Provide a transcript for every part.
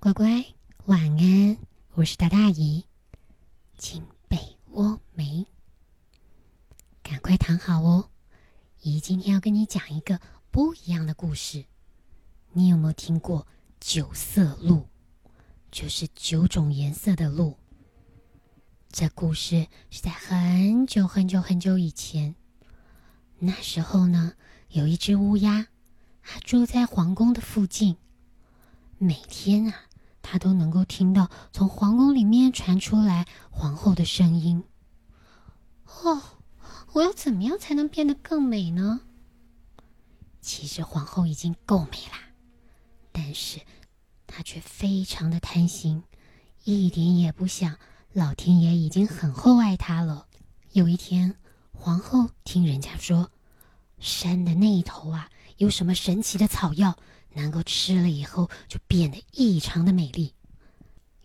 乖乖，晚安！我是大大姨，请被窝没？赶快躺好哦！姨今天要跟你讲一个不一样的故事。你有没有听过九色鹿？就是九种颜色的鹿。这故事是在很久很久很久以前。那时候呢，有一只乌鸦，它住在皇宫的附近。每天啊。他都能够听到从皇宫里面传出来皇后的声音。哦，我要怎么样才能变得更美呢？其实皇后已经够美啦，但是她却非常的贪心，一点也不想老天爷已经很厚爱她了。有一天，皇后听人家说，山的那一头啊，有什么神奇的草药。能够吃了以后就变得异常的美丽，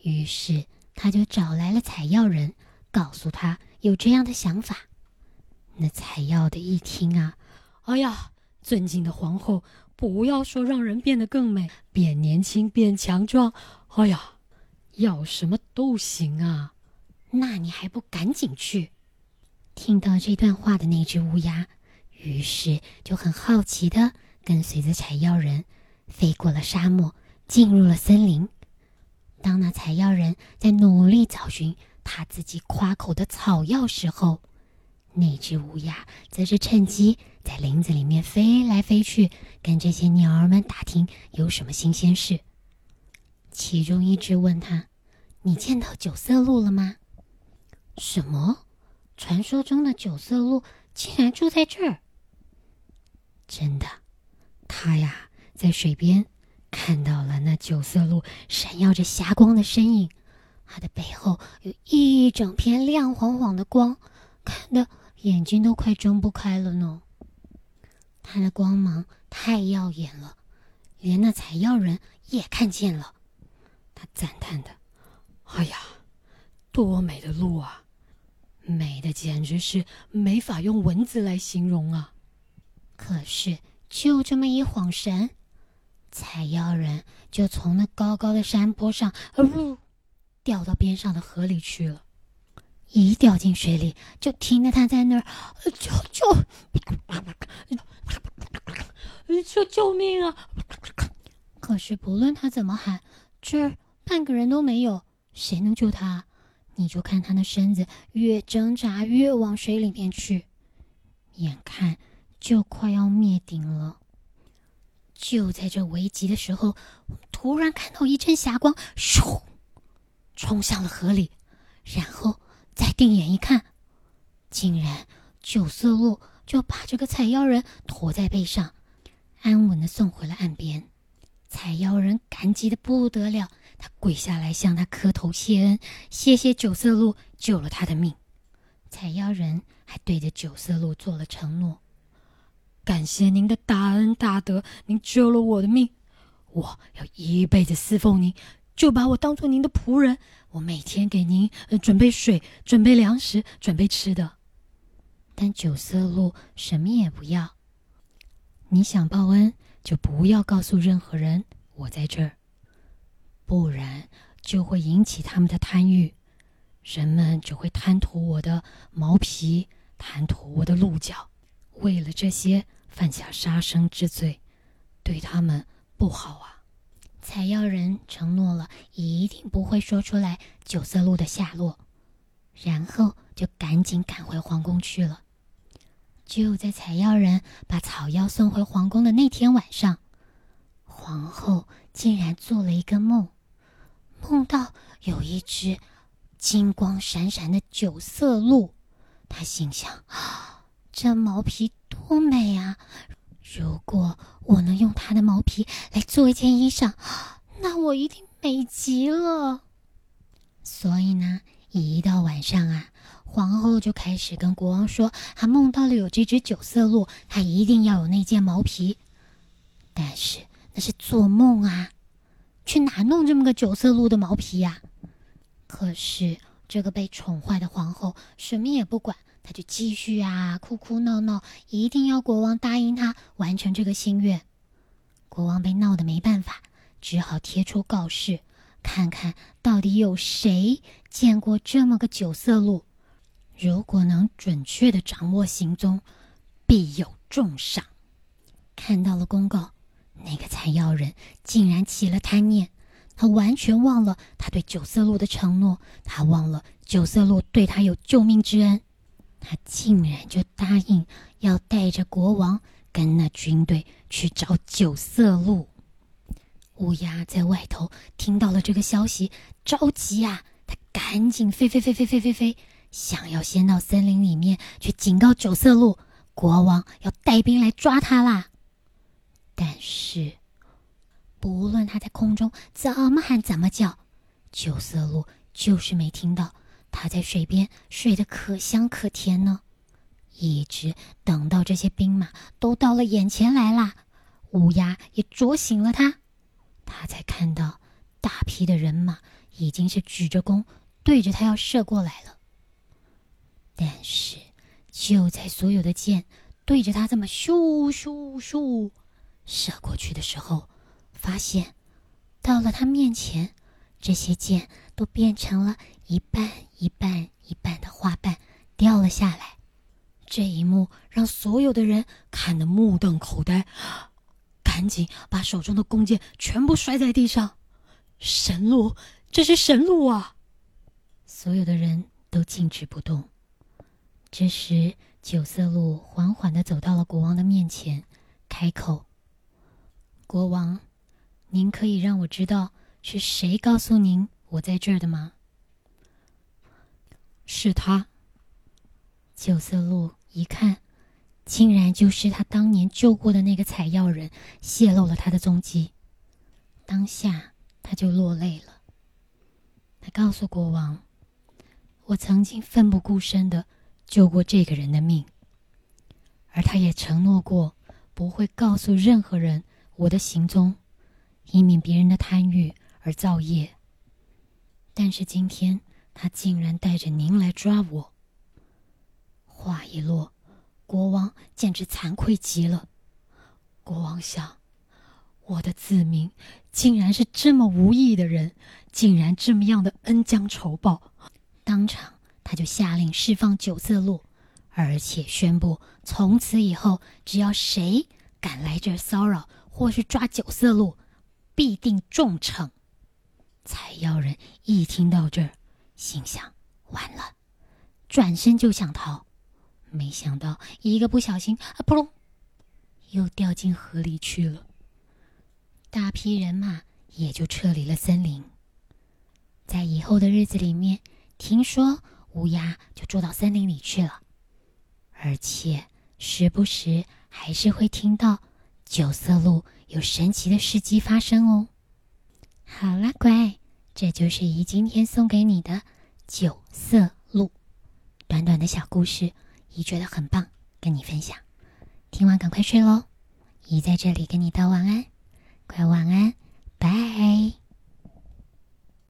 于是他就找来了采药人，告诉他有这样的想法。那采药的一听啊，哎呀，尊敬的皇后，不要说让人变得更美、变年轻、变强壮，哎呀，要什么都行啊！那你还不赶紧去？听到这段话的那只乌鸦，于是就很好奇的跟随着采药人。飞过了沙漠，进入了森林。当那采药人在努力找寻他自己夸口的草药时候，那只乌鸦则是趁机在林子里面飞来飞去，跟这些鸟儿们打听有什么新鲜事。其中一只问他：“你见到九色鹿了吗？”“什么？传说中的九色鹿竟然住在这儿？”“真的，他呀。”在水边看到了那九色鹿闪耀着霞光的身影，它的背后有一整片亮晃晃的光，看得眼睛都快睁不开了呢。它的光芒太耀眼了，连那采药人也看见了。他赞叹的：“哎呀，多美的鹿啊，美的简直是没法用文字来形容啊！”可是就这么一晃神。采药人就从那高高的山坡上，呜，掉到边上的河里去了。一掉进水里，就听到他在那儿，救救，救救命啊！可是不论他怎么喊，这儿半个人都没有，谁能救他？你就看他那身子越挣扎越往水里面去，眼看就快要灭顶了。就在这危急的时候，突然看到一阵霞光，咻，冲向了河里，然后再定眼一看，竟然九色鹿就把这个采药人驮在背上，安稳的送回了岸边。采药人感激的不得了，他跪下来向他磕头谢恩，谢谢九色鹿救了他的命。采药人还对着九色鹿做了承诺。感谢您的大恩大德，您救了我的命，我要一辈子侍奉您，就把我当做您的仆人。我每天给您准备水，准备粮食，准备吃的。但九色鹿什么也不要。你想报恩，就不要告诉任何人我在这儿，不然就会引起他们的贪欲，人们就会贪图我的毛皮，贪图我的鹿角。为了这些犯下杀生之罪，对他们不好啊！采药人承诺了一定不会说出来九色鹿的下落，然后就赶紧赶回皇宫去了。就在采药人把草药送回皇宫的那天晚上，皇后竟然做了一个梦，梦到有一只金光闪闪的九色鹿，她心想。啊这毛皮多美啊！如果我能用它的毛皮来做一件衣裳，那我一定美极了。所以呢，一到晚上啊，皇后就开始跟国王说，她梦到了有这只九色鹿，她一定要有那件毛皮。但是那是做梦啊，去哪弄这么个九色鹿的毛皮呀？可是这个被宠坏的皇后什么也不管。他就继续啊，哭哭闹闹，一定要国王答应他完成这个心愿。国王被闹得没办法，只好贴出告示，看看到底有谁见过这么个九色鹿。如果能准确的掌握行踪，必有重赏。看到了公告，那个采药人竟然起了贪念，他完全忘了他对九色鹿的承诺，他忘了九色鹿对他有救命之恩，他竟然就答应要带着国王跟那军队去找九色鹿。乌鸦在外头听到了这个消息，着急啊，他赶紧飞飞飞飞飞飞飞，想要先到森林里面去警告九色鹿，国王要带兵来抓他啦。但是，不论他在空中怎么喊怎么叫，九色鹿就是没听到。他在水边睡得可香可甜呢，一直等到这些兵马都到了眼前来啦，乌鸦也啄醒了他。他才看到大批的人马已经是举着弓对着他要射过来了。但是就在所有的箭对着他这么咻咻咻射过去的时候，发现到了他面前，这些箭都变成了一半一半一半的花瓣掉了下来。这一幕让所有的人看得目瞪口呆。赶紧把手中的弓箭全部摔在地上！神鹿，这是神鹿啊！所有的人都静止不动。这时，九色鹿缓缓的走到了国王的面前，开口：“国王，您可以让我知道是谁告诉您我在这儿的吗？”是他。九色鹿一看。竟然就是他当年救过的那个采药人，泄露了他的踪迹。当下他就落泪了。他告诉国王：“我曾经奋不顾身的救过这个人的命，而他也承诺过不会告诉任何人我的行踪，以免别人的贪欲而造业。但是今天他竟然带着您来抓我。”话一落。国王简直惭愧极了。国王想，我的子民竟然是这么无义的人，竟然这么样的恩将仇报。当场，他就下令释放九色鹿，而且宣布从此以后，只要谁敢来这骚扰或是抓九色鹿，必定重惩。采药人一听到这儿，心想：完了，转身就想逃。没想到一个不小心，啊，扑隆，又掉进河里去了。大批人马也就撤离了森林。在以后的日子里面，听说乌鸦就住到森林里去了，而且时不时还是会听到九色鹿有神奇的事迹发生哦。好啦，乖，这就是姨今天送给你的九色鹿，短短的小故事。姨觉得很棒，跟你分享。听完赶快睡喽！姨在这里跟你道晚安，乖晚安，拜。